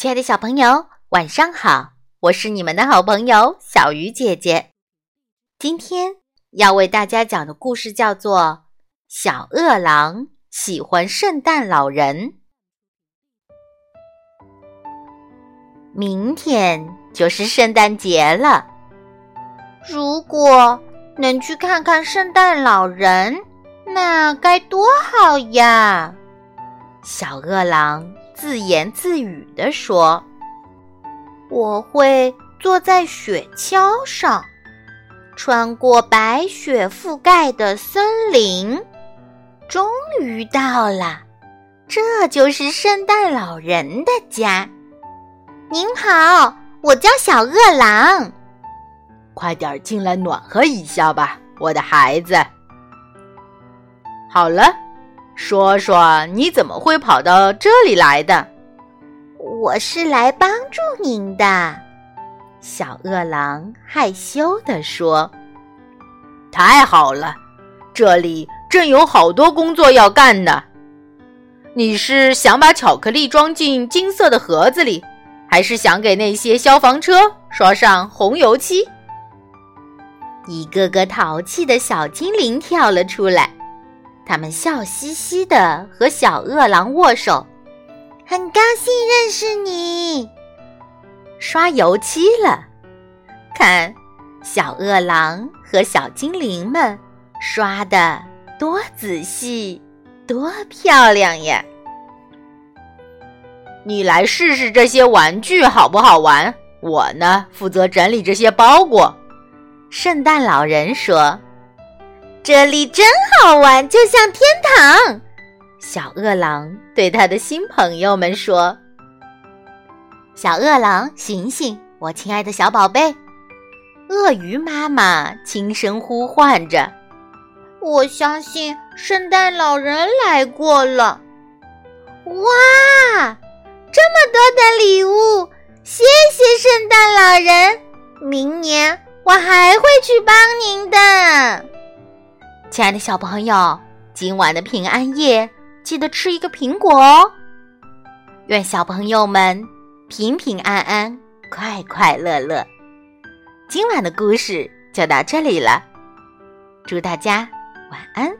亲爱的小朋友，晚上好！我是你们的好朋友小鱼姐姐。今天要为大家讲的故事叫做《小饿狼喜欢圣诞老人》。明天就是圣诞节了，如果能去看看圣诞老人，那该多好呀！小饿狼。自言自语地说：“我会坐在雪橇上，穿过白雪覆盖的森林，终于到了。这就是圣诞老人的家。您好，我叫小饿狼。快点进来暖和一下吧，我的孩子。好了。”说说你怎么会跑到这里来的？我是来帮助您的。小饿狼害羞地说：“太好了，这里正有好多工作要干呢。你是想把巧克力装进金色的盒子里，还是想给那些消防车刷上红油漆？”一个个淘气的小精灵跳了出来。他们笑嘻嘻的和小饿狼握手，很高兴认识你。刷油漆了，看小饿狼和小精灵们刷的多仔细，多漂亮呀！你来试试这些玩具好不好玩？我呢，负责整理这些包裹。圣诞老人说。这里真好玩，就像天堂。小饿狼对他的新朋友们说：“小饿狼，醒醒，我亲爱的小宝贝！”鳄鱼妈妈轻声呼唤着：“我相信圣诞老人来过了。”哇，这么多的礼物！谢谢圣诞老人，明年我还会去帮您的。亲爱的小朋友，今晚的平安夜记得吃一个苹果哦。愿小朋友们平平安安、快快乐乐。今晚的故事就到这里了，祝大家晚安。